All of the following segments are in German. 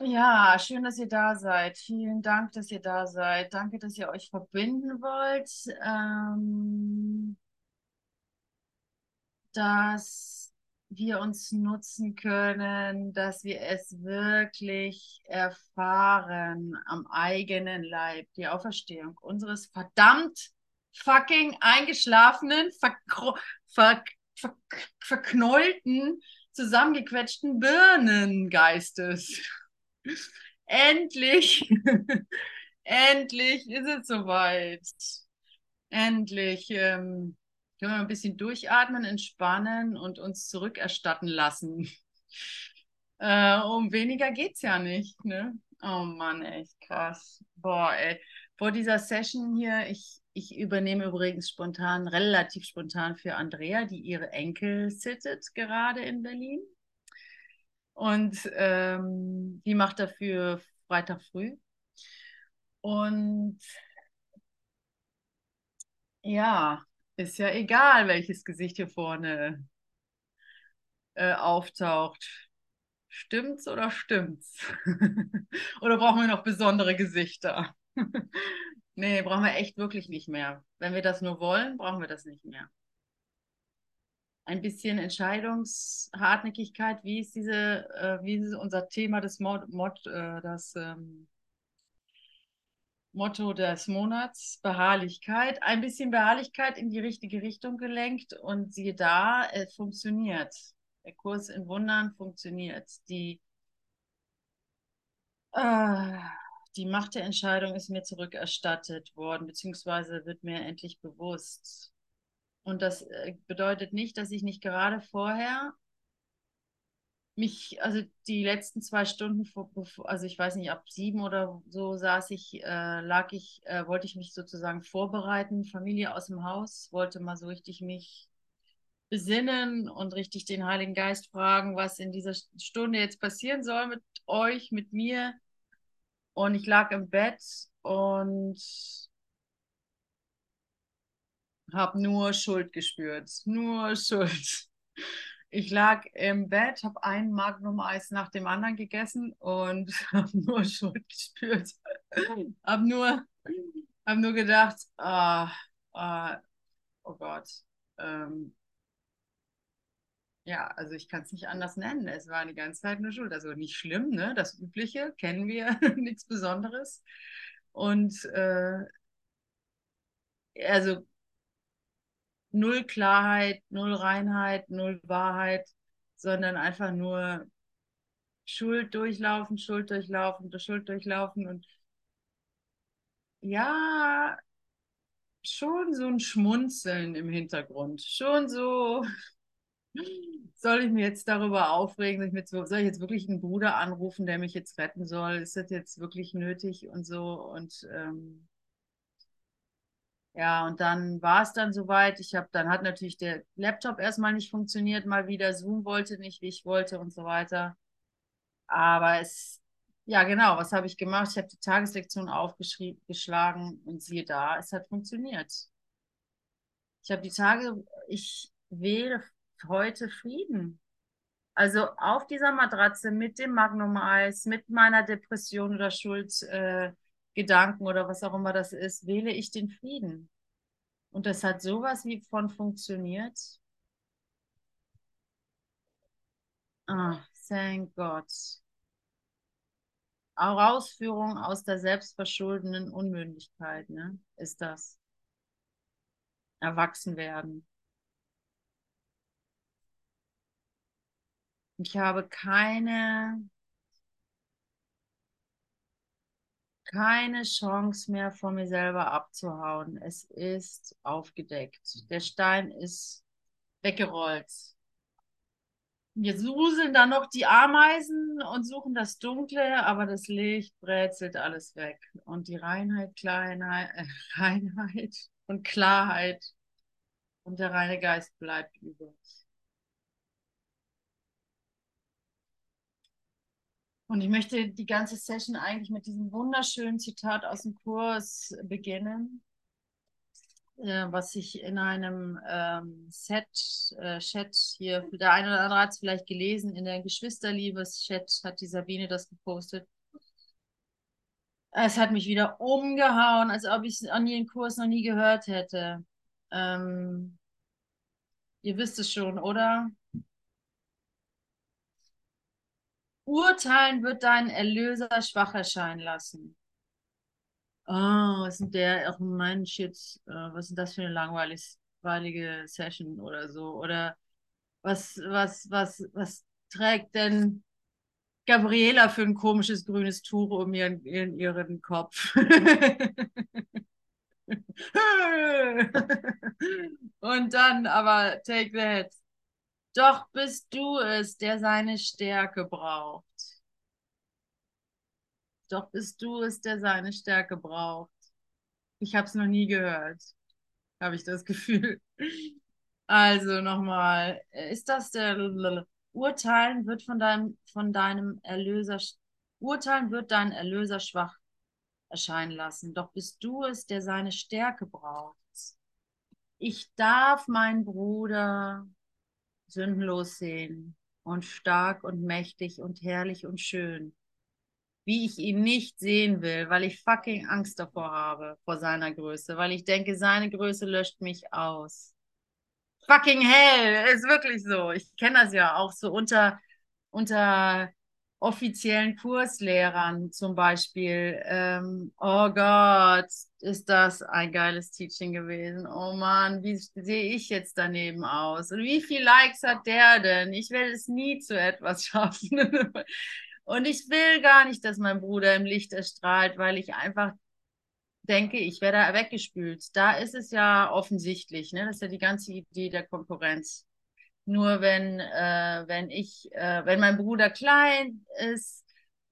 Ja, schön, dass ihr da seid. Vielen Dank, dass ihr da seid. Danke, dass ihr euch verbinden wollt. Ähm, dass wir uns nutzen können, dass wir es wirklich erfahren am eigenen Leib, die Auferstehung unseres verdammt fucking eingeschlafenen, ver ver ver verknollten, zusammengequetschten Birnengeistes. Endlich, endlich ist es soweit. Endlich ähm, können wir ein bisschen durchatmen, entspannen und uns zurückerstatten lassen. Äh, um weniger geht es ja nicht. Ne? Oh Mann, echt krass. Boah, ey. Vor dieser Session hier, ich, ich übernehme übrigens spontan, relativ spontan für Andrea, die ihre Enkel sittet gerade in Berlin. Und ähm, die macht dafür Freitag früh. Und ja, ist ja egal, welches Gesicht hier vorne äh, auftaucht. Stimmt's oder stimmt's? oder brauchen wir noch besondere Gesichter? nee, brauchen wir echt wirklich nicht mehr. Wenn wir das nur wollen, brauchen wir das nicht mehr ein bisschen Entscheidungshartnäckigkeit. Wie ist diese, äh, wie ist unser Thema des Mod, Mod äh, das ähm, Motto des Monats? Beharrlichkeit. Ein bisschen Beharrlichkeit in die richtige Richtung gelenkt und siehe da, es funktioniert. Der Kurs in Wundern funktioniert. Die, äh, die Macht der Entscheidung ist mir zurückerstattet worden, beziehungsweise wird mir endlich bewusst und das äh, bedeutet nicht, dass ich nicht gerade vorher mich, also die letzten zwei Stunden, also ich weiß nicht, ab sieben oder so saß ich, äh, lag ich, äh, wollte ich mich sozusagen vorbereiten, Familie aus dem Haus, wollte mal so richtig mich besinnen und richtig den Heiligen Geist fragen, was in dieser Stunde jetzt passieren soll mit euch, mit mir. Und ich lag im Bett und habe nur Schuld gespürt, nur Schuld. Ich lag im Bett, habe ein Magnum-Eis nach dem anderen gegessen und habe nur Schuld gespürt. habe nur, hab nur gedacht, ah, ah, oh Gott. Ähm, ja, also ich kann es nicht anders nennen. Es war die ganze Zeit nur Schuld. Also nicht schlimm, ne? Das Übliche kennen wir, nichts Besonderes. Und äh, also null Klarheit, null Reinheit, null Wahrheit, sondern einfach nur Schuld durchlaufen, Schuld durchlaufen, Schuld durchlaufen und ja, schon so ein Schmunzeln im Hintergrund. Schon so, soll ich mir jetzt darüber aufregen? Soll ich jetzt wirklich einen Bruder anrufen, der mich jetzt retten soll? Ist das jetzt wirklich nötig und so? Und ähm, ja, und dann war es dann soweit. Ich habe, dann hat natürlich der Laptop erstmal nicht funktioniert, mal wieder Zoom wollte nicht, wie ich wollte und so weiter. Aber es, ja genau, was habe ich gemacht? Ich habe die Tageslektion aufgeschlagen und siehe da, es hat funktioniert. Ich habe die Tage, ich wähle heute Frieden. Also auf dieser Matratze mit dem Magnum Eis, mit meiner Depression oder Schuld, äh, Gedanken oder was auch immer das ist, wähle ich den Frieden. Und das hat sowas wie von funktioniert. Ah, thank God. Herausführung aus der selbstverschuldenden Unmündigkeit, ne, ist das. Erwachsen werden. Ich habe keine keine Chance mehr von mir selber abzuhauen. Es ist aufgedeckt. Der Stein ist weggerollt. Wir suseln dann noch die Ameisen und suchen das Dunkle, aber das Licht brezelt alles weg. Und die Reinheit, Kleinheit, äh, Reinheit und Klarheit und der reine Geist bleibt über Und ich möchte die ganze Session eigentlich mit diesem wunderschönen Zitat aus dem Kurs beginnen. äh, was ich in einem ähm, Set, äh, Chat hier, der eine oder andere hat es vielleicht gelesen, in der Geschwisterliebes-Chat hat die Sabine das gepostet. Es hat mich wieder umgehauen, als ob ich an ihren Kurs noch nie gehört hätte. Ähm, ihr wisst es schon, oder? Urteilen wird deinen Erlöser schwach erscheinen lassen. Oh, was ist der, ach Mensch, jetzt, äh, was ist das für eine langweilige Session oder so? Oder was, was, was, was trägt denn Gabriela für ein komisches grünes Tuch um ihren, ihren, ihren Kopf? Und dann aber take that. Doch bist du es, der seine Stärke braucht. Doch bist du es, der seine Stärke braucht. Ich habe es noch nie gehört, habe ich das Gefühl. Also nochmal, ist das der Urteilen wird von deinem, von deinem Erlöser, Urteilen wird deinen Erlöser schwach erscheinen lassen. Doch bist du es, der seine Stärke braucht. Ich darf meinen Bruder sündenlos sehen und stark und mächtig und herrlich und schön wie ich ihn nicht sehen will, weil ich fucking Angst davor habe, vor seiner Größe, weil ich denke, seine Größe löscht mich aus. Fucking hell, ist wirklich so. Ich kenne das ja auch so unter, unter offiziellen Kurslehrern zum Beispiel. Ähm, oh Gott, ist das ein geiles Teaching gewesen. Oh Mann, wie sehe ich jetzt daneben aus? Und wie viele Likes hat der denn? Ich werde es nie zu etwas schaffen. Und ich will gar nicht, dass mein Bruder im Licht erstrahlt, weil ich einfach denke, ich werde weggespült. Da ist es ja offensichtlich, ne? Das ist ja die ganze Idee der Konkurrenz. Nur wenn, äh, wenn ich, äh, wenn mein Bruder klein ist,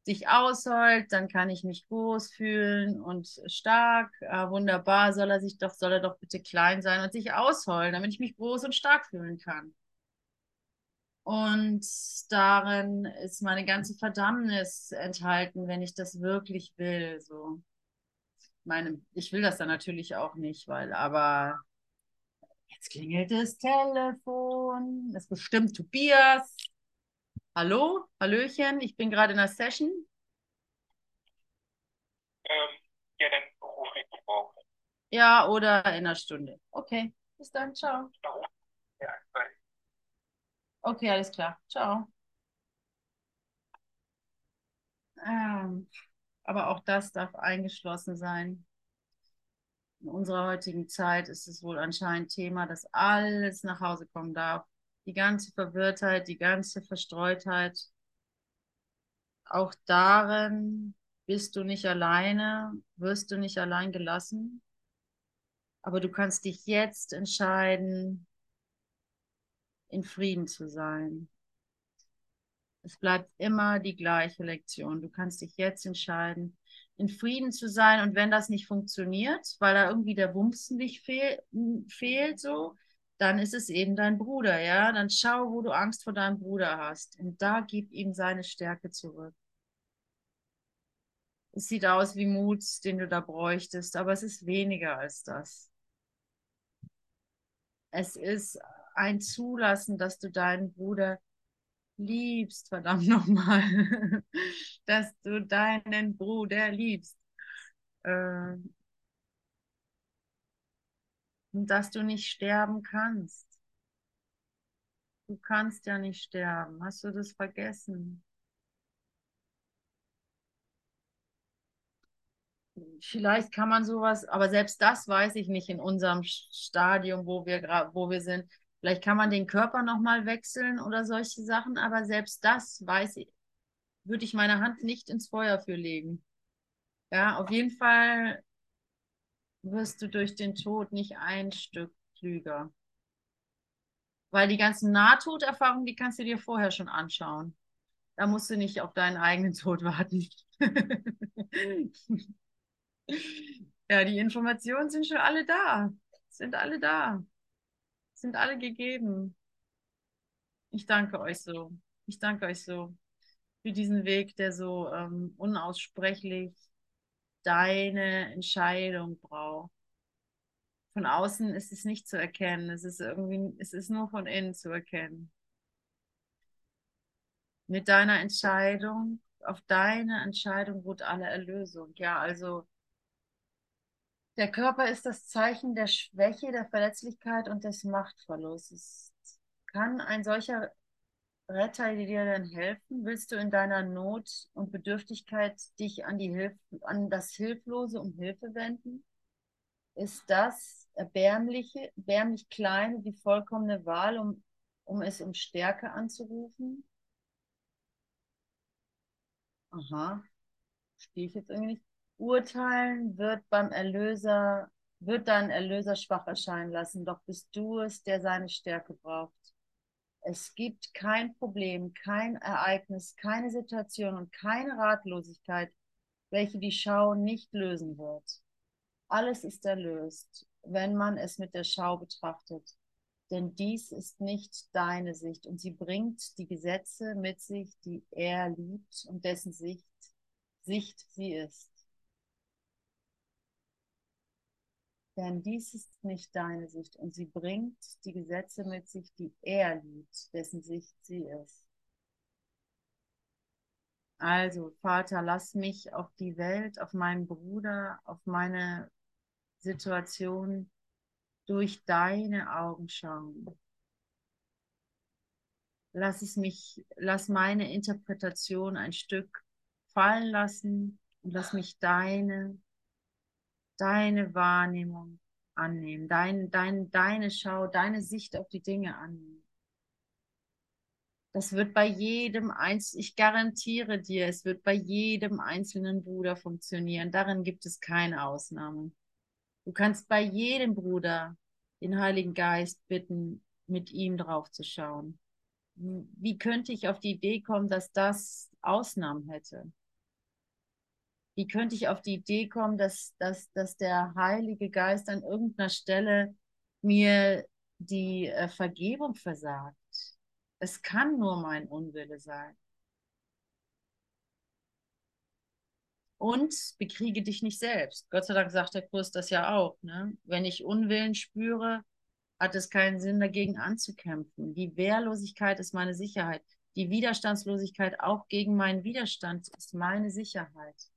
sich ausheult, dann kann ich mich groß fühlen und stark. Äh, wunderbar, soll er sich doch, soll er doch bitte klein sein und sich ausheulen, damit ich mich groß und stark fühlen kann. Und darin ist meine ganze Verdammnis enthalten, wenn ich das wirklich will. So. Meine, ich will das dann natürlich auch nicht, weil, aber jetzt klingelt das Telefon. Das ist bestimmt Tobias. Hallo, Hallöchen, ich bin gerade in der Session. Ähm, ja, dann rufe ich morgen. Ja, oder in einer Stunde. Okay, bis dann, ciao. Ja, bye. Okay, alles klar. Ciao. Ähm, aber auch das darf eingeschlossen sein. In unserer heutigen Zeit ist es wohl anscheinend Thema, dass alles nach Hause kommen darf. Die ganze Verwirrtheit, die ganze Verstreutheit. Auch darin bist du nicht alleine, wirst du nicht allein gelassen. Aber du kannst dich jetzt entscheiden, in Frieden zu sein. Es bleibt immer die gleiche Lektion. Du kannst dich jetzt entscheiden, in Frieden zu sein. Und wenn das nicht funktioniert, weil da irgendwie der Wumsen nicht fehl, fehlt, so, dann ist es eben dein Bruder, ja. Dann schau, wo du Angst vor deinem Bruder hast. Und da gib ihm seine Stärke zurück. Es sieht aus wie Mut, den du da bräuchtest, aber es ist weniger als das. Es ist ein Zulassen, dass du deinen Bruder liebst, verdammt nochmal, dass du deinen Bruder liebst. Äh, und dass du nicht sterben kannst. Du kannst ja nicht sterben. Hast du das vergessen? Vielleicht kann man sowas, aber selbst das weiß ich nicht in unserem Stadium, wo wir, wo wir sind. Vielleicht kann man den Körper nochmal wechseln oder solche Sachen, aber selbst das weiß ich, würde ich meine Hand nicht ins Feuer für legen. Ja, auf jeden Fall wirst du durch den Tod nicht ein Stück klüger. Weil die ganzen Nahtoderfahrungen, die kannst du dir vorher schon anschauen. Da musst du nicht auf deinen eigenen Tod warten. ja, die Informationen sind schon alle da. Sind alle da sind alle gegeben. Ich danke euch so. Ich danke euch so für diesen Weg, der so ähm, unaussprechlich deine Entscheidung braucht. von außen ist es nicht zu erkennen. Es ist irgendwie, es ist nur von innen zu erkennen. Mit deiner Entscheidung, auf deine Entscheidung ruht alle Erlösung. Ja, also der Körper ist das Zeichen der Schwäche, der Verletzlichkeit und des Machtverlustes. Kann ein solcher Retter dir denn helfen? Willst du in deiner Not und Bedürftigkeit dich an, die Hilf an das Hilflose um Hilfe wenden? Ist das erbärmliche, erbärmlich kleine die vollkommene Wahl, um, um es um Stärke anzurufen? Aha, stehe ich jetzt irgendwie nicht. Urteilen wird beim Erlöser, wird dein Erlöser schwach erscheinen lassen, doch bist du es, der seine Stärke braucht. Es gibt kein Problem, kein Ereignis, keine Situation und keine Ratlosigkeit, welche die Schau nicht lösen wird. Alles ist erlöst, wenn man es mit der Schau betrachtet. Denn dies ist nicht deine Sicht und sie bringt die Gesetze mit sich, die er liebt und dessen Sicht, Sicht sie ist. Denn dies ist nicht deine Sicht und sie bringt die Gesetze mit sich, die er liebt, dessen Sicht sie ist. Also, Vater, lass mich auf die Welt, auf meinen Bruder, auf meine Situation durch deine Augen schauen. Lass es mich, lass meine Interpretation ein Stück fallen lassen und lass mich deine deine Wahrnehmung annehmen, dein, dein, deine Schau, deine Sicht auf die Dinge annehmen. Das wird bei jedem Einzelnen, ich garantiere dir, es wird bei jedem einzelnen Bruder funktionieren. Darin gibt es keine Ausnahme. Du kannst bei jedem Bruder den Heiligen Geist bitten, mit ihm drauf zu schauen. Wie könnte ich auf die Idee kommen, dass das Ausnahmen hätte? Wie könnte ich auf die Idee kommen, dass, dass, dass der Heilige Geist an irgendeiner Stelle mir die äh, Vergebung versagt? Es kann nur mein Unwille sein. Und bekriege dich nicht selbst. Gott sei Dank sagt der Kurs das ja auch. Ne? Wenn ich Unwillen spüre, hat es keinen Sinn, dagegen anzukämpfen. Die Wehrlosigkeit ist meine Sicherheit. Die Widerstandslosigkeit auch gegen meinen Widerstand ist meine Sicherheit.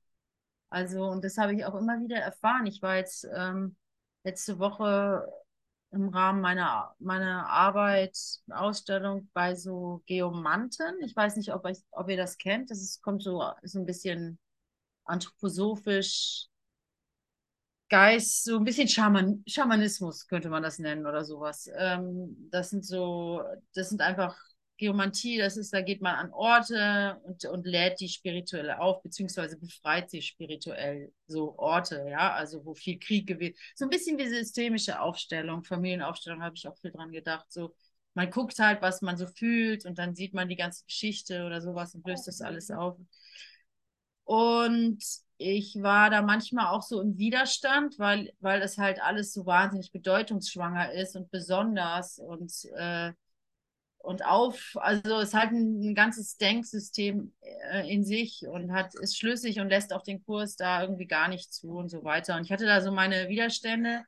Also, und das habe ich auch immer wieder erfahren. Ich war jetzt ähm, letzte Woche im Rahmen meiner, meiner Arbeit, Ausstellung bei so Geomanten. Ich weiß nicht, ob, ich, ob ihr das kennt. Das ist, kommt so, so ein bisschen anthroposophisch, Geist, so ein bisschen Schaman, Schamanismus könnte man das nennen oder sowas. Ähm, das sind so, das sind einfach Geomantie, das ist, da geht man an Orte und, und lädt die spirituell auf, beziehungsweise befreit sie spirituell. So Orte, ja, also wo viel Krieg gewesen So ein bisschen wie systemische Aufstellung, Familienaufstellung, habe ich auch viel dran gedacht. So, man guckt halt, was man so fühlt und dann sieht man die ganze Geschichte oder sowas und löst das alles auf. Und ich war da manchmal auch so im Widerstand, weil, weil das halt alles so wahnsinnig bedeutungsschwanger ist und besonders und äh, und auf, also es hat ein, ein ganzes Denksystem äh, in sich und hat, ist schlüssig und lässt auch den Kurs da irgendwie gar nicht zu und so weiter. Und ich hatte da so meine Widerstände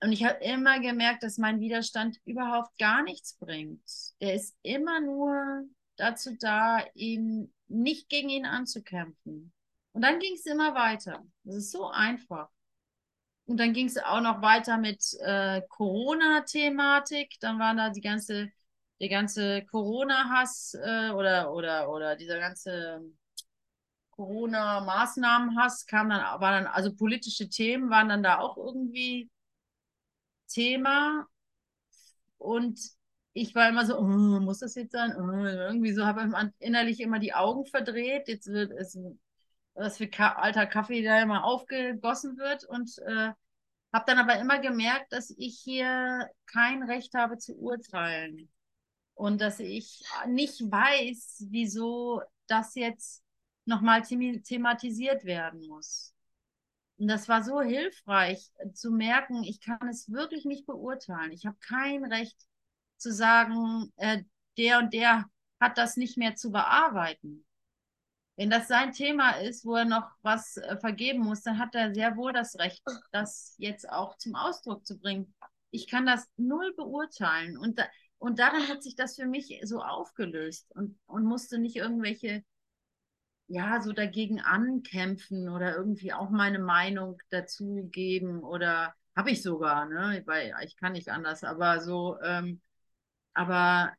und ich habe immer gemerkt, dass mein Widerstand überhaupt gar nichts bringt. Der ist immer nur dazu da, ihn nicht gegen ihn anzukämpfen. Und dann ging es immer weiter. Das ist so einfach. Und dann ging es auch noch weiter mit äh, Corona-Thematik. Dann waren da die ganze der ganze Corona-Hass äh, oder, oder, oder dieser ganze Corona-Maßnahmen-Hass kam dann, war dann, also politische Themen waren dann da auch irgendwie Thema. Und ich war immer so, oh, muss das jetzt sein? Oh, irgendwie so habe ich innerlich immer die Augen verdreht. Jetzt wird es, was für Ka alter Kaffee da immer aufgegossen wird. Und äh, habe dann aber immer gemerkt, dass ich hier kein Recht habe zu urteilen und dass ich nicht weiß, wieso das jetzt nochmal thematisiert werden muss. Und das war so hilfreich zu merken, ich kann es wirklich nicht beurteilen. Ich habe kein Recht zu sagen, äh, der und der hat das nicht mehr zu bearbeiten. Wenn das sein Thema ist, wo er noch was äh, vergeben muss, dann hat er sehr wohl das Recht, das jetzt auch zum Ausdruck zu bringen. Ich kann das null beurteilen. Und, da, und daran hat sich das für mich so aufgelöst und, und musste nicht irgendwelche, ja, so dagegen ankämpfen oder irgendwie auch meine Meinung dazu geben oder habe ich sogar, ne? Weil ich kann nicht anders, aber so, ähm, aber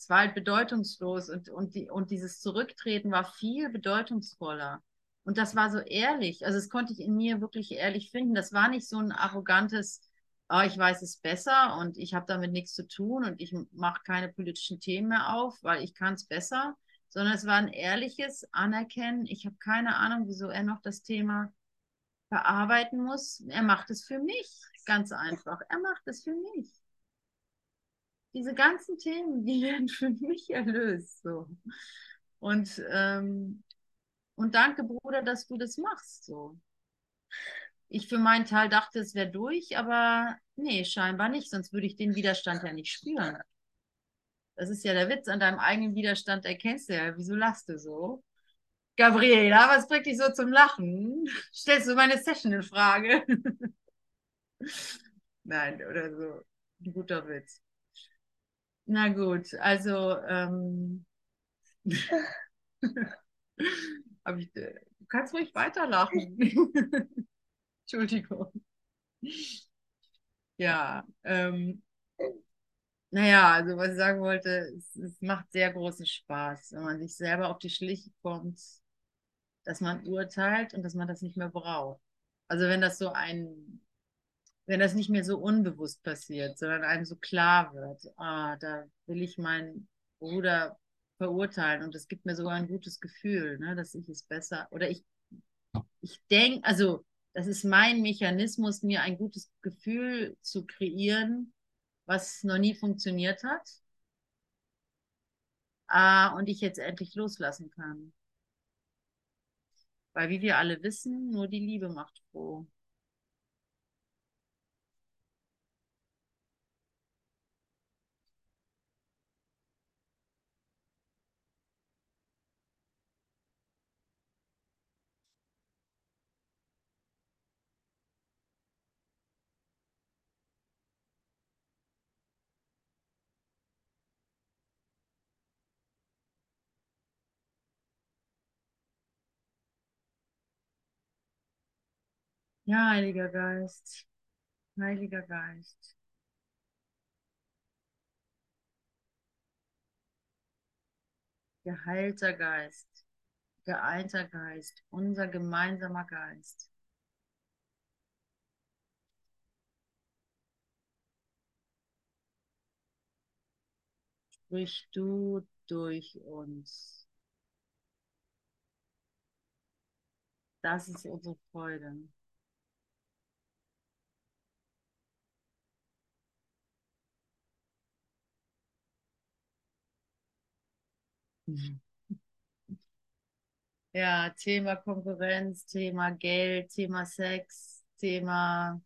es war halt bedeutungslos und, und, die, und dieses Zurücktreten war viel bedeutungsvoller. Und das war so ehrlich. Also, das konnte ich in mir wirklich ehrlich finden. Das war nicht so ein arrogantes, oh, ich weiß es besser und ich habe damit nichts zu tun und ich mache keine politischen Themen mehr auf, weil ich kann es besser, sondern es war ein ehrliches Anerkennen. Ich habe keine Ahnung, wieso er noch das Thema bearbeiten muss. Er macht es für mich, ganz einfach. Er macht es für mich diese ganzen Themen, die werden für mich erlöst. So. Und, ähm, und danke, Bruder, dass du das machst. So. Ich für meinen Teil dachte, es wäre durch, aber nee, scheinbar nicht, sonst würde ich den Widerstand ja nicht spüren. Das ist ja der Witz, an deinem eigenen Widerstand erkennst du ja, wieso lachst du so? Gabriela, was bringt dich so zum Lachen? Stellst du meine Session in Frage? Nein, oder so. Ein guter Witz. Na gut, also ähm, ich, äh, du kannst ruhig weiterlachen. Entschuldigung. Ja, ähm, naja, also was ich sagen wollte, es, es, macht sehr großen Spaß, wenn man sich selber auf die Schliche kommt, dass man urteilt und dass man das nicht mehr braucht. Also wenn das so ein wenn das nicht mehr so unbewusst passiert, sondern einem so klar wird, ah, da will ich meinen Bruder verurteilen und es gibt mir sogar ein gutes Gefühl, ne, dass ich es besser oder ich, ich denke, also das ist mein Mechanismus, mir ein gutes Gefühl zu kreieren, was noch nie funktioniert hat. Ah, und ich jetzt endlich loslassen kann. Weil wie wir alle wissen, nur die Liebe macht froh. Ja, Heiliger Geist, Heiliger Geist. Geheilter Geist, geeinter Geist, unser gemeinsamer Geist. Sprich du durch uns. Das ist unsere Freude. Ja, Thema Konkurrenz, Thema Geld, Thema Sex, Thema.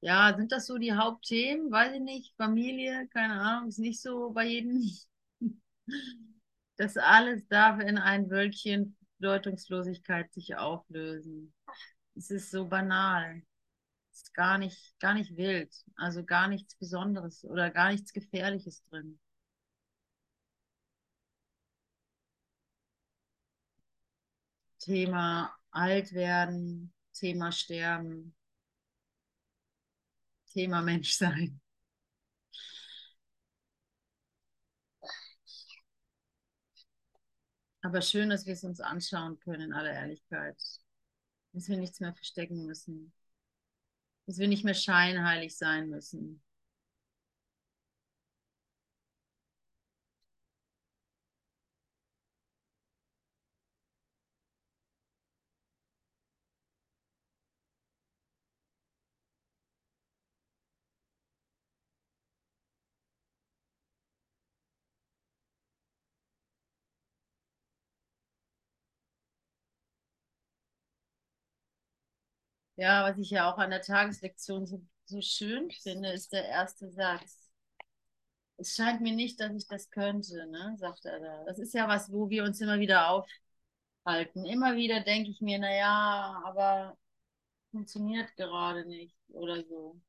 Ja, sind das so die Hauptthemen? Weiß ich nicht. Familie, keine Ahnung, ist nicht so bei jedem. Das alles darf in ein Wölkchen Bedeutungslosigkeit sich auflösen. Es ist so banal. Es ist gar nicht, gar nicht wild. Also gar nichts Besonderes oder gar nichts Gefährliches drin. Thema alt werden, Thema sterben, Thema Menschsein. Aber schön, dass wir es uns anschauen können, in aller Ehrlichkeit. Dass wir nichts mehr verstecken müssen. Dass wir nicht mehr scheinheilig sein müssen. Ja, was ich ja auch an der Tageslektion so, so schön finde, ist der erste Satz. es scheint mir nicht, dass ich das könnte, ne? sagt er da. Das ist ja was, wo wir uns immer wieder aufhalten. Immer wieder denke ich mir, naja, aber funktioniert gerade nicht oder so.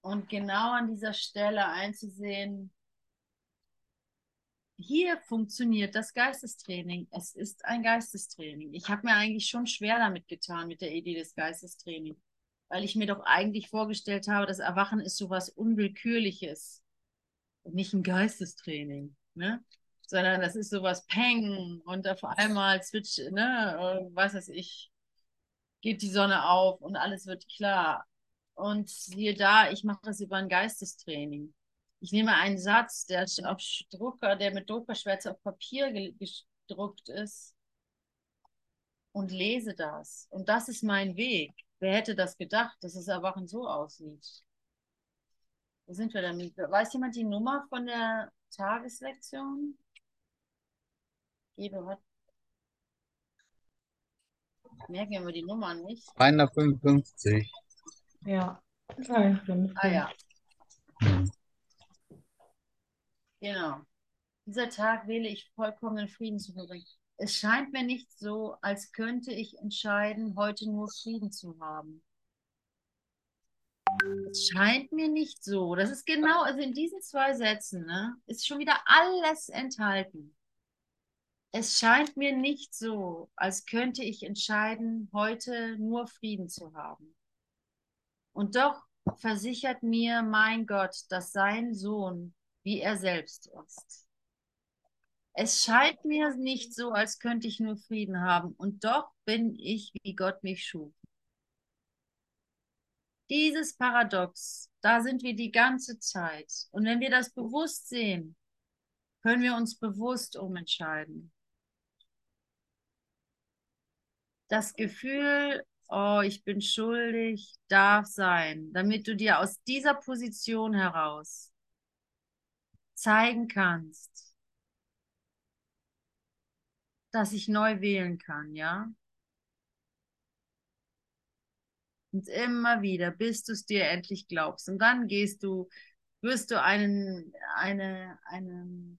Und genau an dieser Stelle einzusehen, hier funktioniert das Geistestraining. Es ist ein Geistestraining. Ich habe mir eigentlich schon schwer damit getan, mit der Idee des Geistestrainings, weil ich mir doch eigentlich vorgestellt habe, das Erwachen ist so was Unwillkürliches und nicht ein Geistestraining, ne? sondern das ist sowas Peng und auf einmal switch, ne, was weiß ich, geht die Sonne auf und alles wird klar. Und siehe da, ich mache das über ein Geistestraining. Ich nehme einen Satz, der auf Drucker, der mit Druckerschwärze auf Papier gedruckt ist und lese das. Und das ist mein Weg. Wer hätte das gedacht, dass das Erwachen so aussieht? Wo sind wir denn? Weiß jemand die Nummer von der Tageslektion? Guido hat. Merken wir die Nummern nicht. 355. Ja. Ah ja, genau. Dieser Tag wähle ich vollkommenen Frieden zu bringen. Es scheint mir nicht so, als könnte ich entscheiden, heute nur Frieden zu haben. Es scheint mir nicht so. Das ist genau, also in diesen zwei Sätzen, ne, ist schon wieder alles enthalten. Es scheint mir nicht so, als könnte ich entscheiden, heute nur Frieden zu haben. Und doch versichert mir mein Gott, dass sein Sohn wie er selbst ist. Es scheint mir nicht so, als könnte ich nur Frieden haben. Und doch bin ich, wie Gott mich schuf. Dieses Paradox, da sind wir die ganze Zeit. Und wenn wir das bewusst sehen, können wir uns bewusst umentscheiden. Das Gefühl, oh, ich bin schuldig, darf sein, damit du dir aus dieser Position heraus zeigen kannst, dass ich neu wählen kann, ja? Und immer wieder, bis du es dir endlich glaubst. Und dann gehst du, wirst du einen, eine, einen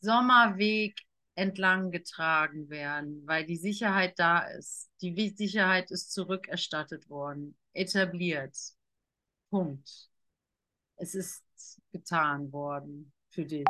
Sommerweg entlang getragen werden, weil die Sicherheit da ist. Die Sicherheit ist zurückerstattet worden, etabliert. Punkt. Es ist getan worden für dich.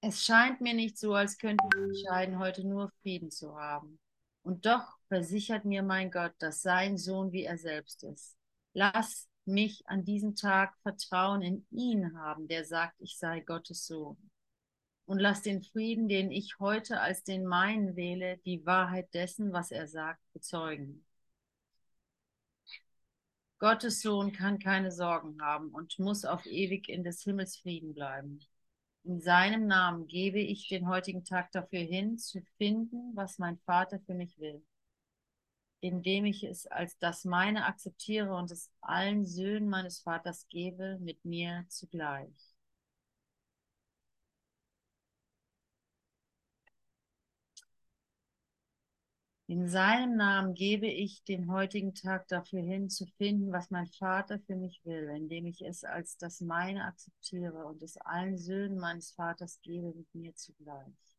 Es scheint mir nicht so, als könnte ich entscheiden, heute nur Frieden zu haben. Und doch versichert mir mein Gott, dass sein Sohn wie er selbst ist. Lass mich an diesem Tag Vertrauen in ihn haben, der sagt, ich sei Gottes Sohn. Und lass den Frieden, den ich heute als den meinen wähle, die Wahrheit dessen, was er sagt, bezeugen. Gottes Sohn kann keine Sorgen haben und muss auf ewig in des Himmels Frieden bleiben. In seinem Namen gebe ich den heutigen Tag dafür hin, zu finden, was mein Vater für mich will indem ich es als das meine akzeptiere und es allen Söhnen meines Vaters gebe, mit mir zugleich. In seinem Namen gebe ich den heutigen Tag dafür hin, zu finden, was mein Vater für mich will, indem ich es als das meine akzeptiere und es allen Söhnen meines Vaters gebe, mit mir zugleich.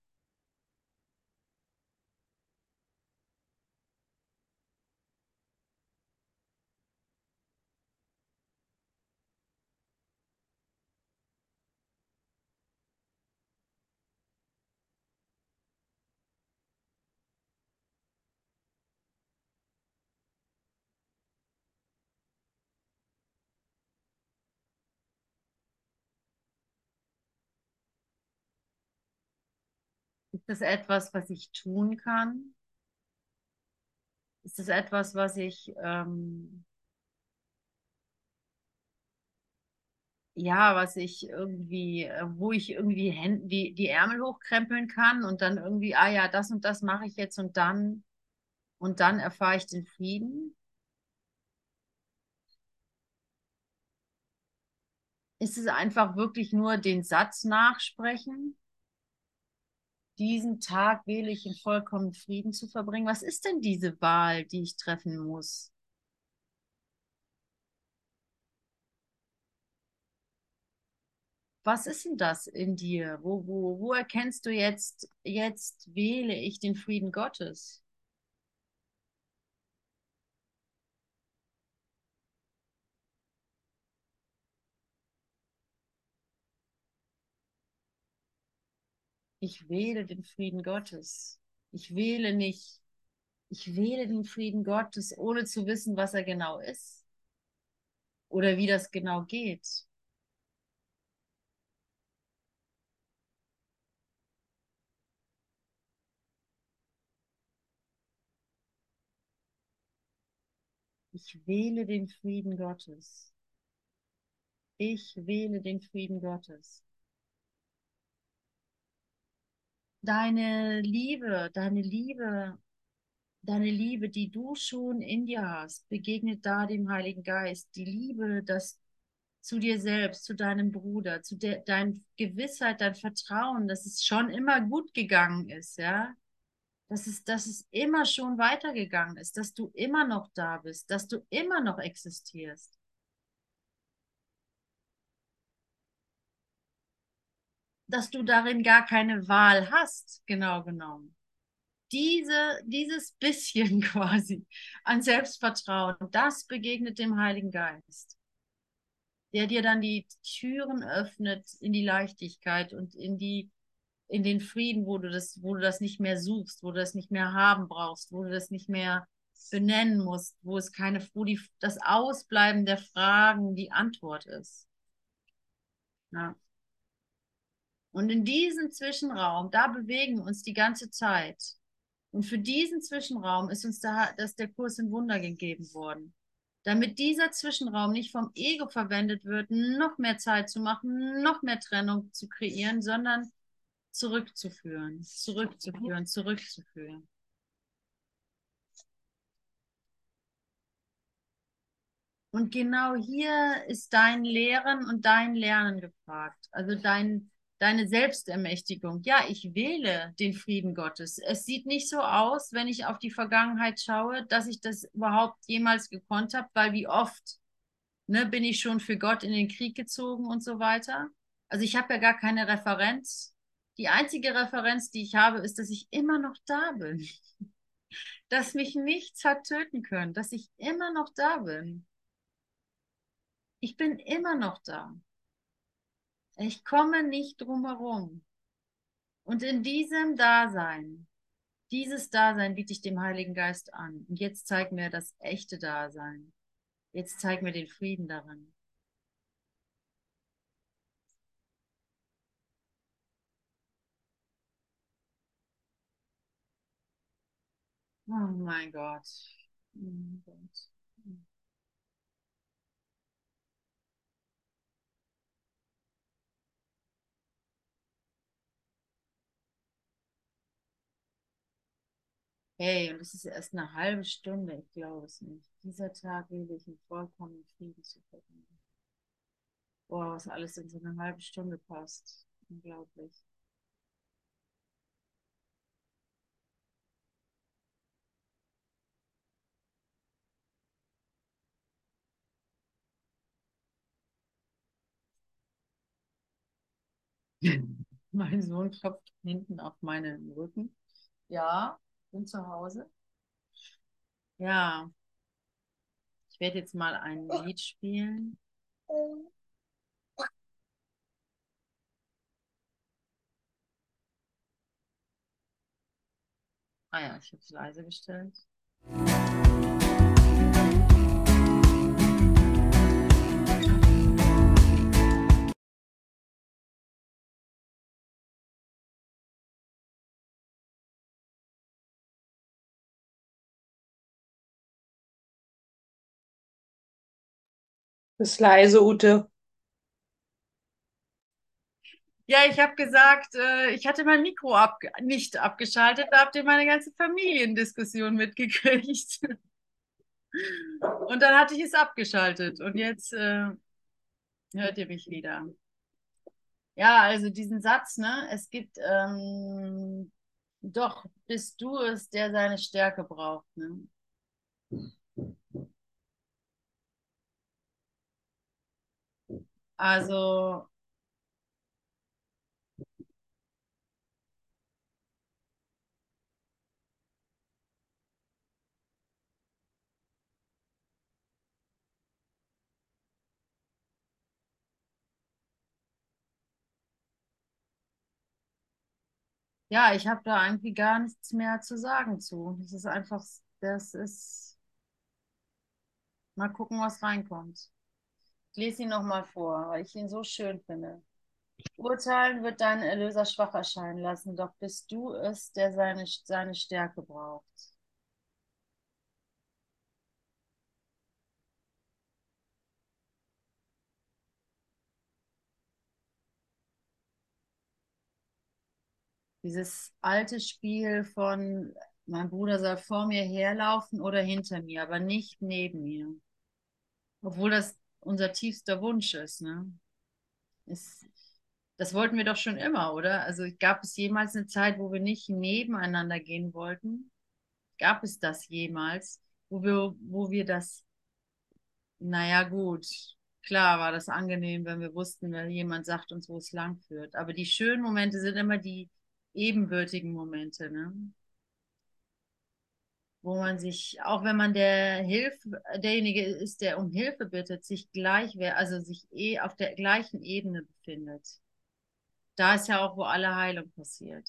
Ist das etwas, was ich tun kann? Ist das etwas, was ich, ähm, ja, was ich irgendwie, äh, wo ich irgendwie Händ die, die Ärmel hochkrempeln kann und dann irgendwie, ah ja, das und das mache ich jetzt und dann, und dann erfahre ich den Frieden? Ist es einfach wirklich nur den Satz nachsprechen? Diesen Tag wähle ich in vollkommenen Frieden zu verbringen. Was ist denn diese Wahl, die ich treffen muss? Was ist denn das in dir? Wo, wo, wo erkennst du jetzt, jetzt wähle ich den Frieden Gottes? Ich wähle den Frieden Gottes. Ich wähle nicht, ich wähle den Frieden Gottes, ohne zu wissen, was er genau ist oder wie das genau geht. Ich wähle den Frieden Gottes. Ich wähle den Frieden Gottes. Deine Liebe, deine Liebe, deine Liebe, die du schon in dir hast, begegnet da dem Heiligen Geist. Die Liebe, das zu dir selbst, zu deinem Bruder, zu der, dein Gewissheit, dein Vertrauen, dass es schon immer gut gegangen ist, ja, dass es, dass es immer schon weitergegangen ist, dass du immer noch da bist, dass du immer noch existierst. Dass du darin gar keine Wahl hast, genau genommen. Diese, dieses bisschen quasi an Selbstvertrauen, das begegnet dem Heiligen Geist, der dir dann die Türen öffnet in die Leichtigkeit und in die in den Frieden, wo du das, wo du das nicht mehr suchst, wo du das nicht mehr haben brauchst, wo du das nicht mehr benennen musst, wo es keine, wo die, das Ausbleiben der Fragen die Antwort ist. Ja. Und in diesem Zwischenraum, da bewegen wir uns die ganze Zeit. Und für diesen Zwischenraum ist uns da, dass der Kurs in Wunder gegeben worden. Damit dieser Zwischenraum nicht vom Ego verwendet wird, noch mehr Zeit zu machen, noch mehr Trennung zu kreieren, sondern zurückzuführen, zurückzuführen, zurückzuführen. Und genau hier ist dein Lehren und dein Lernen gefragt. Also dein, deine Selbstermächtigung. Ja, ich wähle den Frieden Gottes. Es sieht nicht so aus, wenn ich auf die Vergangenheit schaue, dass ich das überhaupt jemals gekonnt habe, weil wie oft ne, bin ich schon für Gott in den Krieg gezogen und so weiter. Also ich habe ja gar keine Referenz die einzige Referenz, die ich habe, ist, dass ich immer noch da bin. Dass mich nichts hat töten können, dass ich immer noch da bin. Ich bin immer noch da. Ich komme nicht drum herum. Und in diesem Dasein, dieses Dasein biete ich dem Heiligen Geist an. Und jetzt zeig mir das echte Dasein. Jetzt zeig mir den Frieden darin. Oh mein Gott. Oh mein Gott. Hey, und es ist erst eine halbe Stunde, ich glaube es nicht. Dieser Tag will ich in vollkommenen Frieden zu verbringen. Boah, was alles in so eine halbe Stunde passt. Unglaublich. Mein Sohn klopft hinten auf meinen Rücken. Ja, bin zu Hause. Ja, ich werde jetzt mal ein Lied spielen. Ah ja, ich habe es leise gestellt. Ist leise, Ute. Ja, ich habe gesagt, äh, ich hatte mein Mikro ab, nicht abgeschaltet, da habt ihr meine ganze Familiendiskussion mitgekriegt. Und dann hatte ich es abgeschaltet und jetzt äh, hört ihr mich wieder. Ja, also diesen Satz, ne? Es gibt ähm, doch, bist du es, der seine Stärke braucht, ne? Also, ja, ich habe da irgendwie gar nichts mehr zu sagen zu. Das ist einfach, das ist, mal gucken, was reinkommt. Ich lese ihn nochmal vor, weil ich ihn so schön finde. Urteilen wird deinen Erlöser schwach erscheinen lassen, doch bist du es, der seine, seine Stärke braucht. Dieses alte Spiel von, mein Bruder soll vor mir herlaufen oder hinter mir, aber nicht neben mir. Obwohl das unser tiefster Wunsch ist, ne? Ist, das wollten wir doch schon immer, oder? Also gab es jemals eine Zeit, wo wir nicht nebeneinander gehen wollten? Gab es das jemals, wo wir, wo wir das, naja, gut, klar war das angenehm, wenn wir wussten, wenn jemand sagt uns, wo es lang führt. Aber die schönen Momente sind immer die ebenbürtigen Momente, ne? Wo man sich, auch wenn man der Hilfe, derjenige ist, der um Hilfe bittet, sich gleich, also sich eh auf der gleichen Ebene befindet. Da ist ja auch, wo alle Heilung passiert.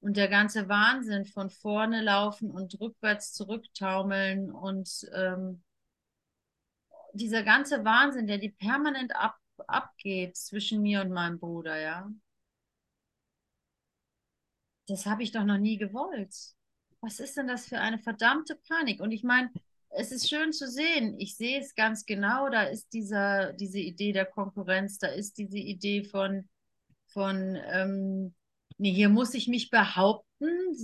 Und der ganze Wahnsinn von vorne laufen und rückwärts zurücktaumeln und ähm, dieser ganze Wahnsinn, der die permanent ab, abgeht zwischen mir und meinem Bruder, ja. Das habe ich doch noch nie gewollt. Was ist denn das für eine verdammte Panik? Und ich meine, es ist schön zu sehen. Ich sehe es ganz genau. Da ist dieser, diese Idee der Konkurrenz, da ist diese Idee von, von ähm, nee, hier muss ich mich behaupten.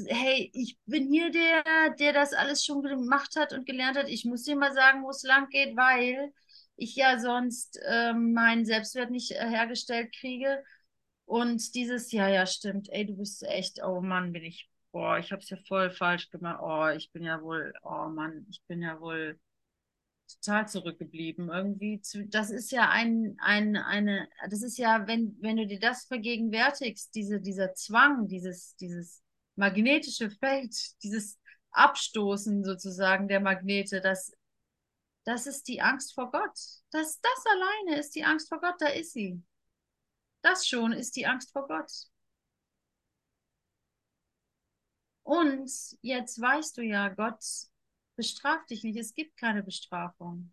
Hey, ich bin hier der, der das alles schon gemacht hat und gelernt hat. Ich muss dir mal sagen, wo es lang geht, weil ich ja sonst ähm, meinen Selbstwert nicht äh, hergestellt kriege. Und dieses, ja, ja, stimmt, ey, du bist echt, oh Mann, bin ich, boah, ich hab's ja voll falsch gemacht, oh, ich bin ja wohl, oh Mann, ich bin ja wohl total zurückgeblieben. Irgendwie, zu, das ist ja ein, ein, eine, das ist ja, wenn, wenn du dir das vergegenwärtigst, diese, dieser Zwang, dieses, dieses magnetische Feld, dieses Abstoßen sozusagen der Magnete, das das ist die Angst vor Gott. Das, das alleine ist die Angst vor Gott, da ist sie. Das schon ist die Angst vor Gott. Und jetzt weißt du ja, Gott bestraft dich nicht. Es gibt keine Bestrafung.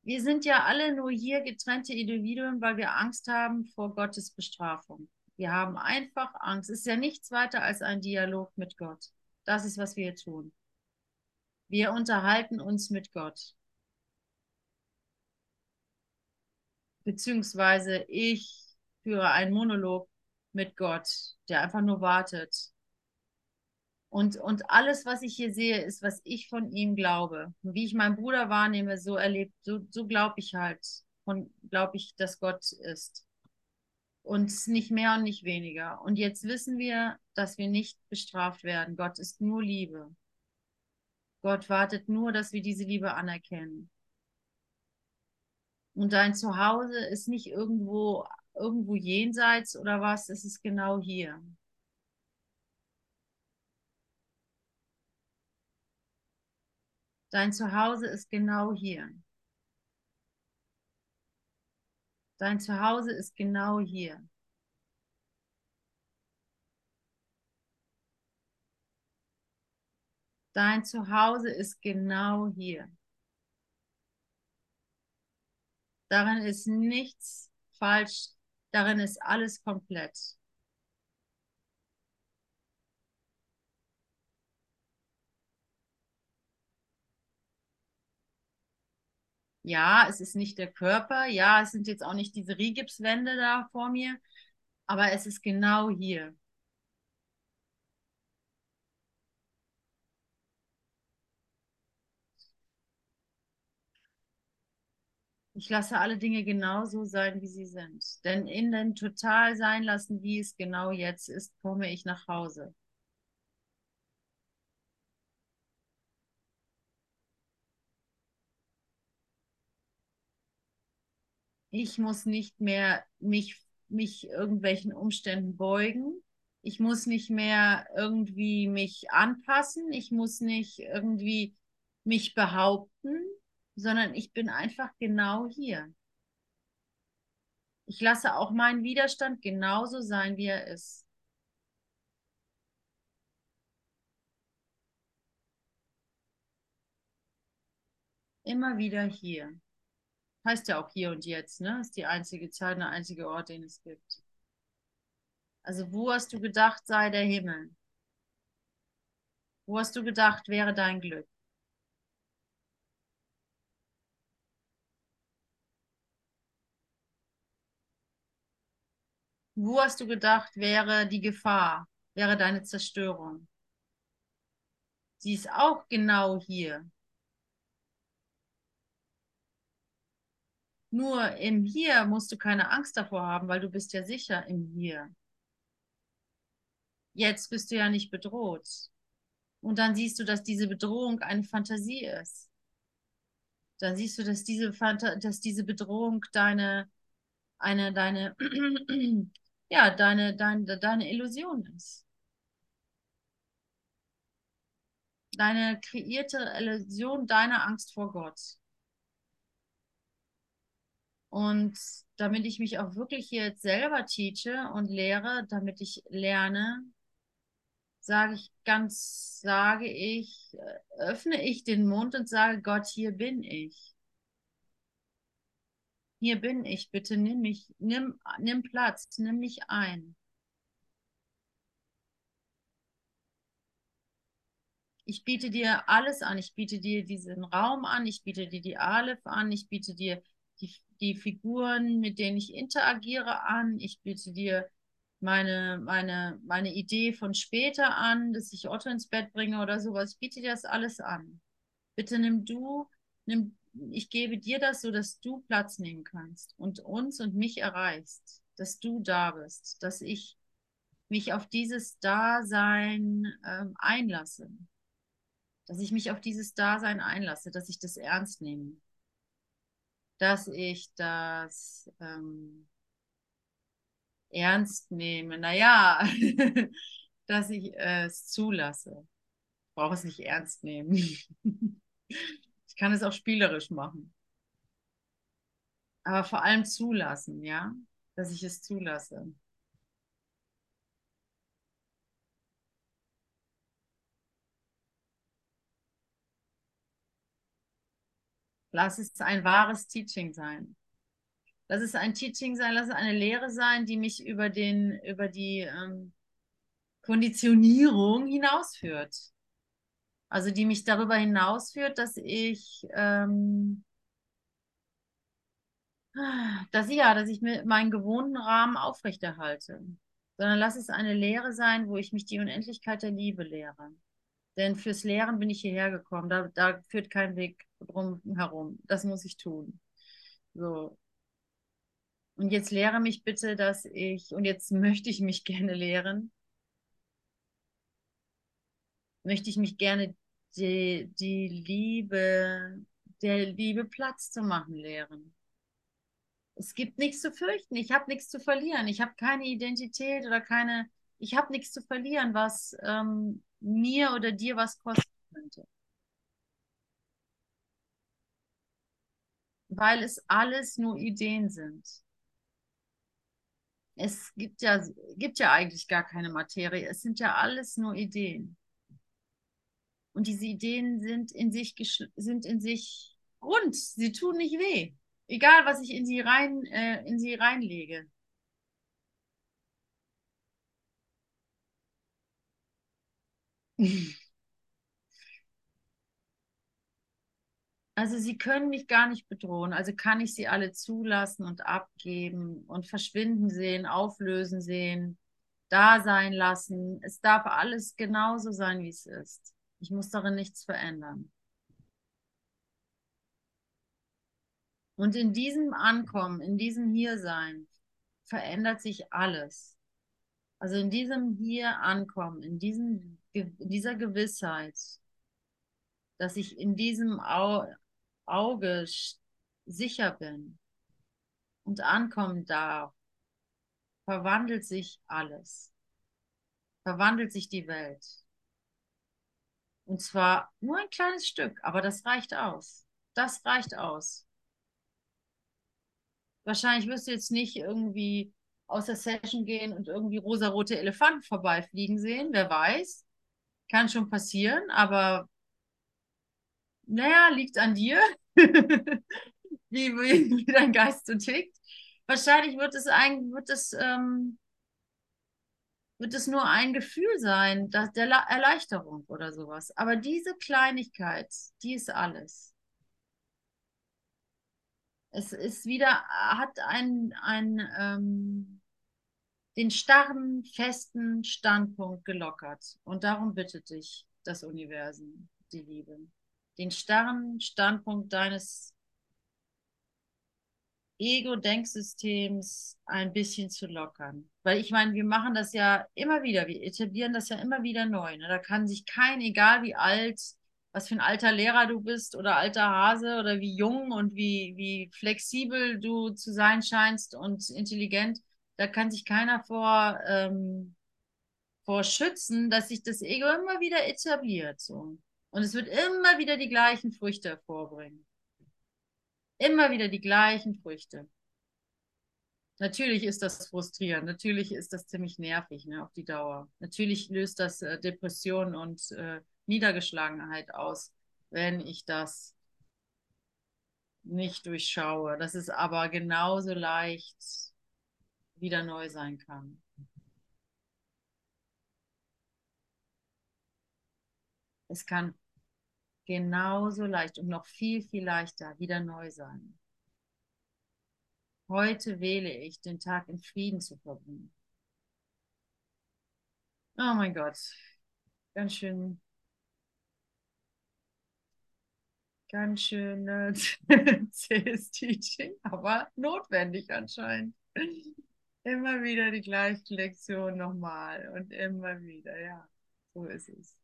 Wir sind ja alle nur hier getrennte Individuen, weil wir Angst haben vor Gottes Bestrafung. Wir haben einfach Angst. Es ist ja nichts weiter als ein Dialog mit Gott. Das ist, was wir tun. Wir unterhalten uns mit Gott. Beziehungsweise ich führe einen Monolog mit Gott, der einfach nur wartet. Und, und alles, was ich hier sehe, ist, was ich von ihm glaube. Und wie ich meinen Bruder wahrnehme, so erlebt, so, so glaube ich halt, glaube ich, dass Gott ist. Und nicht mehr und nicht weniger. Und jetzt wissen wir, dass wir nicht bestraft werden. Gott ist nur Liebe. Gott wartet nur, dass wir diese Liebe anerkennen. Und dein Zuhause ist nicht irgendwo, irgendwo jenseits oder was, es ist genau hier. Dein Zuhause ist genau hier. Dein Zuhause ist genau hier. Dein Zuhause ist genau hier. Darin ist nichts falsch, darin ist alles komplett. Ja, es ist nicht der Körper, ja, es sind jetzt auch nicht diese Rigipswände da vor mir, aber es ist genau hier. Ich lasse alle Dinge genauso sein, wie sie sind. Denn in dem total sein lassen, wie es genau jetzt ist, komme ich nach Hause. Ich muss nicht mehr mich, mich irgendwelchen Umständen beugen. Ich muss nicht mehr irgendwie mich anpassen. Ich muss nicht irgendwie mich behaupten, sondern ich bin einfach genau hier. Ich lasse auch meinen Widerstand genauso sein, wie er ist. Immer wieder hier. Heißt ja auch hier und jetzt, ne? Ist die einzige Zeit, der einzige Ort, den es gibt. Also wo hast du gedacht, sei der Himmel? Wo hast du gedacht, wäre dein Glück? Wo hast du gedacht, wäre die Gefahr, wäre deine Zerstörung? Sie ist auch genau hier. Nur im Hier musst du keine Angst davor haben, weil du bist ja sicher im Hier. Jetzt bist du ja nicht bedroht. Und dann siehst du, dass diese Bedrohung eine Fantasie ist. Dann siehst du, dass diese, Phanta dass diese Bedrohung deine, eine, deine, ja, deine, deine, deine Illusion ist. Deine kreierte Illusion deiner Angst vor Gott. Und damit ich mich auch wirklich jetzt selber teache und lehre, damit ich lerne, sage ich ganz, sage ich, äh, öffne ich den Mund und sage, Gott, hier bin ich. Hier bin ich, bitte nimm mich, nimm, nimm Platz, nimm mich ein. Ich biete dir alles an. Ich biete dir diesen Raum an. Ich biete dir die Aleph an. Ich biete dir die, die Figuren, mit denen ich interagiere, an. Ich biete dir meine, meine, meine Idee von später an, dass ich Otto ins Bett bringe oder sowas. Ich biete dir das alles an. Bitte nimm du, nimm, ich gebe dir das so, dass du Platz nehmen kannst und uns und mich erreichst, dass du da bist, dass ich mich auf dieses Dasein ähm, einlasse, dass ich mich auf dieses Dasein einlasse, dass ich das ernst nehme, dass ich das ähm, ernst nehme. Naja, dass ich es zulasse. Ich brauche es nicht ernst nehmen. ich kann es auch spielerisch machen. Aber vor allem zulassen, ja, dass ich es zulasse. Lass es ein wahres Teaching sein. Lass es ein Teaching sein, lass es eine Lehre sein, die mich über, den, über die ähm, Konditionierung hinausführt. Also die mich darüber hinausführt, dass ich, ähm, dass ich ja, dass ich mir meinen gewohnten Rahmen aufrechterhalte. Sondern lass es eine Lehre sein, wo ich mich die Unendlichkeit der Liebe lehre. Denn fürs Lehren bin ich hierher gekommen. Da, da führt kein Weg drum herum. Das muss ich tun. So. Und jetzt lehre mich bitte, dass ich, und jetzt möchte ich mich gerne lehren, möchte ich mich gerne die, die Liebe, der Liebe Platz zu machen lehren. Es gibt nichts zu fürchten, ich habe nichts zu verlieren, ich habe keine Identität oder keine, ich habe nichts zu verlieren, was ähm, mir oder dir was kosten könnte. Weil es alles nur Ideen sind. Es gibt ja, gibt ja eigentlich gar keine Materie, es sind ja alles nur Ideen. Und diese Ideen sind in sich, sind in sich rund, sie tun nicht weh. Egal, was ich in sie rein, äh, in sie reinlege. Also sie können mich gar nicht bedrohen. Also kann ich sie alle zulassen und abgeben und verschwinden sehen, auflösen sehen, da sein lassen. Es darf alles genauso sein, wie es ist. Ich muss darin nichts verändern. Und in diesem Ankommen, in diesem Hiersein verändert sich alles. Also in diesem Hier ankommen, in, diesem, in dieser Gewissheit, dass ich in diesem Au Auge sicher bin und ankommen darf, verwandelt sich alles. Verwandelt sich die Welt. Und zwar nur ein kleines Stück, aber das reicht aus. Das reicht aus. Wahrscheinlich wirst du jetzt nicht irgendwie aus der Session gehen und irgendwie rosarote Elefanten vorbeifliegen sehen, wer weiß. Kann schon passieren, aber naja, liegt an dir, wie, wie, dein Geist so tickt. Wahrscheinlich wird es ein, wird es, ähm, wird es nur ein Gefühl sein, dass der Erleichterung oder sowas. Aber diese Kleinigkeit, die ist alles. Es ist wieder, hat ein, ein ähm, den starren, festen Standpunkt gelockert. Und darum bittet dich das Universum, die Liebe. Den starren Standpunkt deines Ego-Denksystems ein bisschen zu lockern. Weil ich meine, wir machen das ja immer wieder, wir etablieren das ja immer wieder neu. Ne? Da kann sich kein, egal wie alt, was für ein alter Lehrer du bist oder alter Hase oder wie jung und wie, wie flexibel du zu sein scheinst und intelligent, da kann sich keiner vor, ähm, vor schützen, dass sich das Ego immer wieder etabliert. So. Und es wird immer wieder die gleichen Früchte hervorbringen. Immer wieder die gleichen Früchte. Natürlich ist das frustrierend, natürlich ist das ziemlich nervig ne, auf die Dauer. Natürlich löst das äh, Depression und äh, Niedergeschlagenheit aus, wenn ich das nicht durchschaue. Das ist aber genauso leicht wieder neu sein kann. Es kann genauso leicht und noch viel, viel leichter wieder neu sein. Heute wähle ich, den Tag in Frieden zu verbringen. Oh mein Gott, ganz schön, ganz schön äh, zähes Teaching, aber notwendig anscheinend. Immer wieder die gleiche Lektion nochmal und immer wieder, ja, so ist es.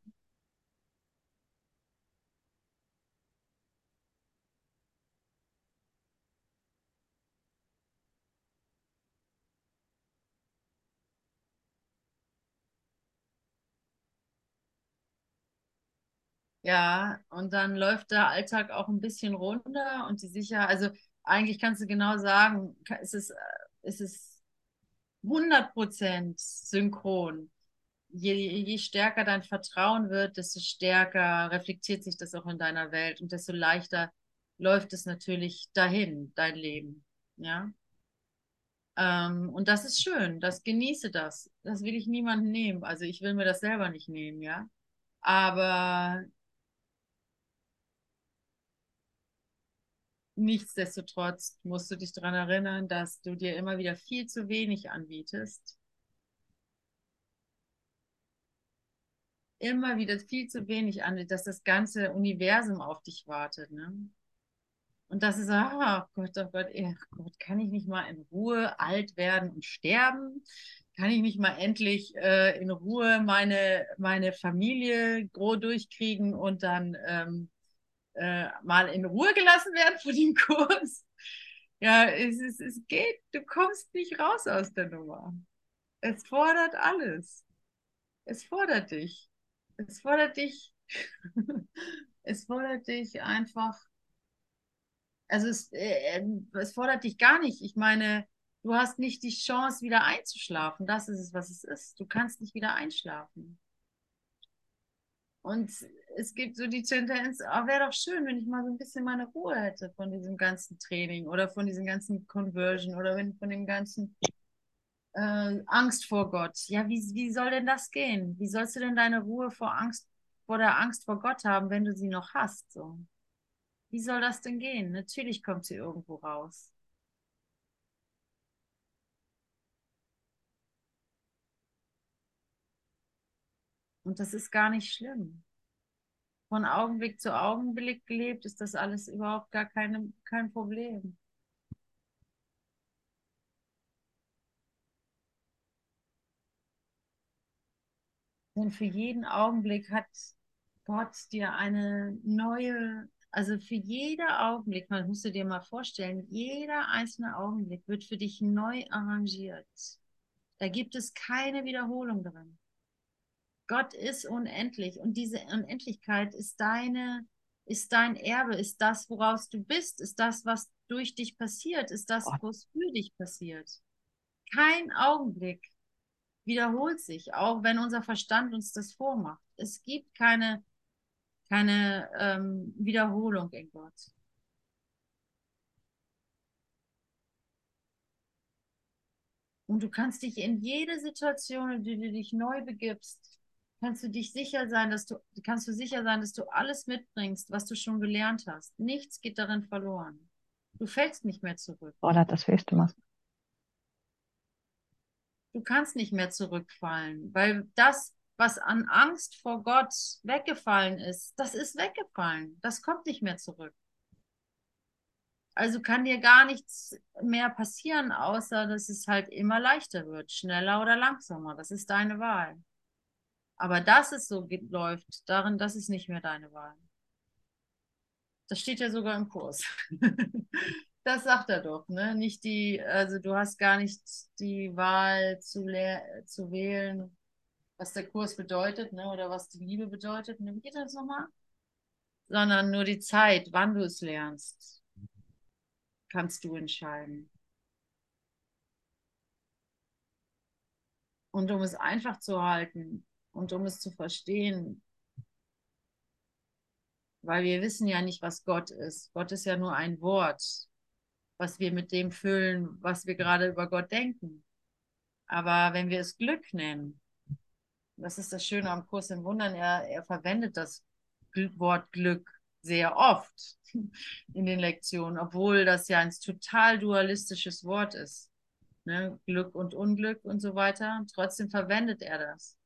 Ja, und dann läuft der Alltag auch ein bisschen runter und die Sicherheit, also eigentlich kannst du genau sagen, es ist, es ist 100% synchron. Je, je stärker dein Vertrauen wird, desto stärker reflektiert sich das auch in deiner Welt und desto leichter läuft es natürlich dahin, dein Leben. Ja. Ähm, und das ist schön, das genieße das. Das will ich niemandem nehmen. Also ich will mir das selber nicht nehmen, ja. Aber Nichtsdestotrotz musst du dich daran erinnern, dass du dir immer wieder viel zu wenig anbietest. Immer wieder viel zu wenig an, dass das ganze Universum auf dich wartet. Ne? Und das ist, ah, oh Gott, oh Gott, oh Gott, kann ich nicht mal in Ruhe alt werden und sterben? Kann ich nicht mal endlich äh, in Ruhe meine, meine Familie groß durchkriegen und dann ähm, äh, mal in Ruhe gelassen werden von dem Kurs. Ja, es, es, es geht, du kommst nicht raus aus der Nummer. Es fordert alles. Es fordert dich. Es fordert dich. es fordert dich einfach. Also es, äh, ähm, es fordert dich gar nicht. Ich meine, du hast nicht die Chance, wieder einzuschlafen. Das ist es, was es ist. Du kannst nicht wieder einschlafen. Und es gibt so die Tendenz, oh, wäre doch schön, wenn ich mal so ein bisschen meine Ruhe hätte von diesem ganzen Training oder von diesem ganzen Conversion oder wenn von dem ganzen äh, Angst vor Gott. Ja, wie, wie soll denn das gehen? Wie sollst du denn deine Ruhe vor Angst, vor der Angst vor Gott haben, wenn du sie noch hast? So? Wie soll das denn gehen? Natürlich kommt sie irgendwo raus. Und das ist gar nicht schlimm. Von Augenblick zu Augenblick gelebt ist das alles überhaupt gar keine, kein Problem. Denn für jeden Augenblick hat Gott dir eine neue, also für jeder Augenblick, man musst dir mal vorstellen, jeder einzelne Augenblick wird für dich neu arrangiert. Da gibt es keine Wiederholung drin. Gott ist unendlich und diese Unendlichkeit ist deine, ist dein Erbe, ist das, woraus du bist, ist das, was durch dich passiert, ist das, was für dich passiert. Kein Augenblick wiederholt sich, auch wenn unser Verstand uns das vormacht. Es gibt keine, keine ähm, Wiederholung in Gott. Und du kannst dich in jede Situation, in die du dich neu begibst, kannst du dich sicher sein, dass du, kannst du sicher sein, dass du alles mitbringst, was du schon gelernt hast. Nichts geht darin verloren. Du fällst nicht mehr zurück. Oder das höchste Maß. Du kannst nicht mehr zurückfallen, weil das, was an Angst vor Gott weggefallen ist, das ist weggefallen. Das kommt nicht mehr zurück. Also kann dir gar nichts mehr passieren, außer dass es halt immer leichter wird, schneller oder langsamer. Das ist deine Wahl. Aber dass es so läuft, darin, das ist nicht mehr deine Wahl. Das steht ja sogar im Kurs. Das sagt er doch, ne? Nicht die, also du hast gar nicht die Wahl zu, zu wählen, was der Kurs bedeutet, ne? Oder was die Liebe bedeutet. Ne? Geht das nochmal? Sondern nur die Zeit, wann du es lernst, kannst du entscheiden. Und um es einfach zu halten und um es zu verstehen, weil wir wissen ja nicht, was Gott ist. Gott ist ja nur ein Wort was wir mit dem füllen, was wir gerade über Gott denken. Aber wenn wir es Glück nennen, das ist das Schöne am Kurs im Wundern, er, er verwendet das Wort Glück sehr oft in den Lektionen, obwohl das ja ein total dualistisches Wort ist. Ne? Glück und Unglück und so weiter. Trotzdem verwendet er das.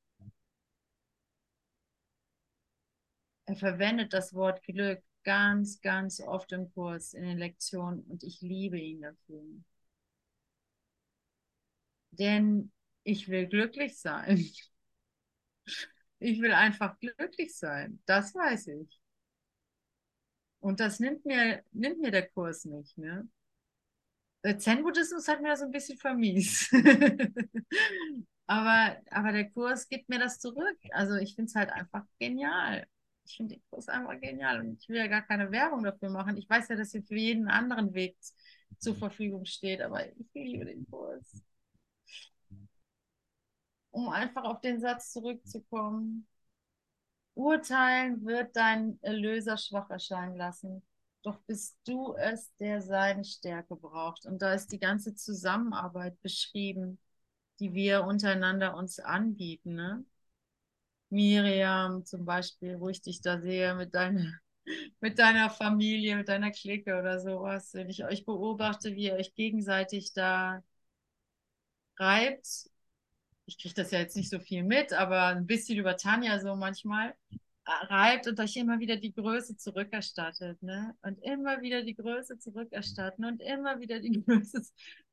Er verwendet das Wort Glück ganz, ganz oft im Kurs, in den Lektionen und ich liebe ihn dafür. Denn ich will glücklich sein. Ich will einfach glücklich sein. Das weiß ich. Und das nimmt mir, nimmt mir der Kurs nicht. Ne? Zen-Buddhismus hat mir das ein bisschen vermies. aber, aber der Kurs gibt mir das zurück. Also ich finde es halt einfach genial ich finde den Kurs einfach genial und ich will ja gar keine Werbung dafür machen. Ich weiß ja, dass hier für jeden anderen Weg zur Verfügung steht, aber ich liebe den Kurs. Um einfach auf den Satz zurückzukommen. Urteilen wird dein Erlöser schwach erscheinen lassen. Doch bist du es, der seine Stärke braucht. Und da ist die ganze Zusammenarbeit beschrieben, die wir untereinander uns anbieten. Ne? Miriam zum Beispiel, wo ich dich da sehe mit deiner, mit deiner Familie, mit deiner Clique oder sowas. Wenn ich euch beobachte, wie ihr euch gegenseitig da reibt. Ich kriege das ja jetzt nicht so viel mit, aber ein bisschen über Tanja so manchmal reibt und euch immer wieder die Größe zurückerstattet, ne? Und immer wieder die Größe zurückerstatten und immer wieder die Größe,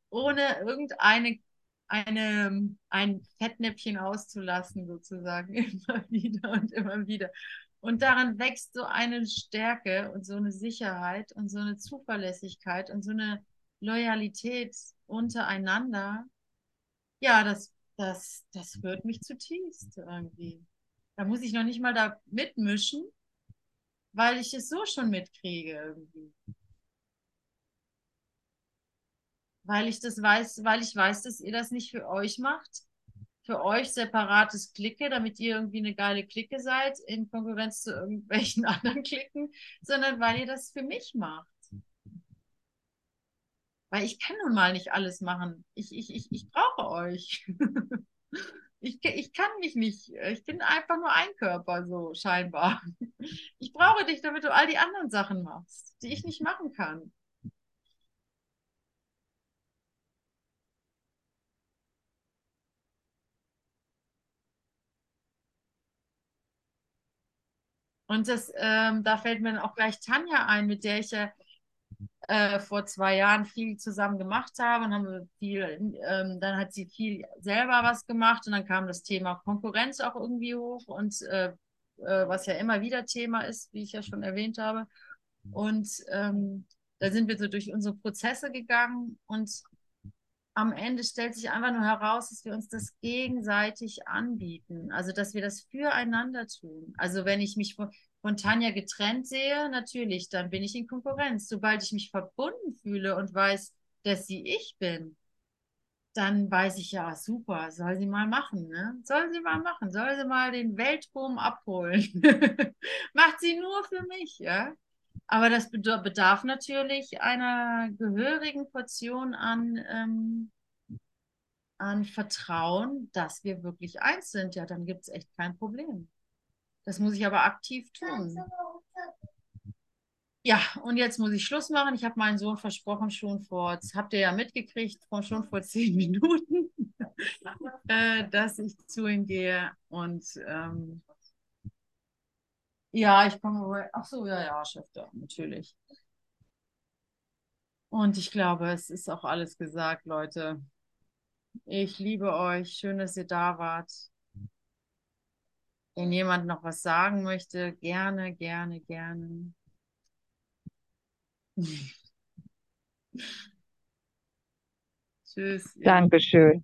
ohne irgendeine eine, ein Fettnäpfchen auszulassen, sozusagen, immer wieder und immer wieder. Und daran wächst so eine Stärke und so eine Sicherheit und so eine Zuverlässigkeit und so eine Loyalität untereinander. Ja, das, das, das rührt mich zutiefst irgendwie. Da muss ich noch nicht mal da mitmischen, weil ich es so schon mitkriege irgendwie. Weil ich das weiß, weil ich weiß, dass ihr das nicht für euch macht, für euch separates Klicke, damit ihr irgendwie eine geile Clique seid, in Konkurrenz zu irgendwelchen anderen Klicken, sondern weil ihr das für mich macht. Weil ich kann nun mal nicht alles machen. Ich, ich, ich, ich brauche euch. ich, ich kann mich nicht. Ich bin einfach nur ein Körper, so scheinbar. Ich brauche dich, damit du all die anderen Sachen machst, die ich nicht machen kann. Und das, ähm, da fällt mir auch gleich Tanja ein, mit der ich ja äh, vor zwei Jahren viel zusammen gemacht haben und haben viel, ähm, dann hat sie viel selber was gemacht und dann kam das Thema Konkurrenz auch irgendwie hoch und äh, äh, was ja immer wieder Thema ist, wie ich ja schon erwähnt habe. Und ähm, da sind wir so durch unsere Prozesse gegangen und am Ende stellt sich einfach nur heraus, dass wir uns das gegenseitig anbieten. Also, dass wir das füreinander tun. Also, wenn ich mich von, von Tanja getrennt sehe, natürlich, dann bin ich in Konkurrenz. Sobald ich mich verbunden fühle und weiß, dass sie ich bin, dann weiß ich ja, super, soll sie mal machen, ne? Soll sie mal machen, soll sie mal den Weltruhm abholen. Macht sie nur für mich, ja? Aber das bedarf natürlich einer gehörigen Portion an, ähm, an Vertrauen, dass wir wirklich eins sind. Ja, dann gibt es echt kein Problem. Das muss ich aber aktiv tun. Ja, und jetzt muss ich Schluss machen. Ich habe meinen Sohn versprochen, schon vor, habt ihr ja mitgekriegt, schon vor zehn Minuten, äh, dass ich zu ihm gehe. Und ähm, ja, ich komme wohl. Ach so, ja, ja, Chef, da, natürlich. Und ich glaube, es ist auch alles gesagt, Leute. Ich liebe euch. Schön, dass ihr da wart. Wenn jemand noch was sagen möchte, gerne, gerne, gerne. Tschüss. Dankeschön.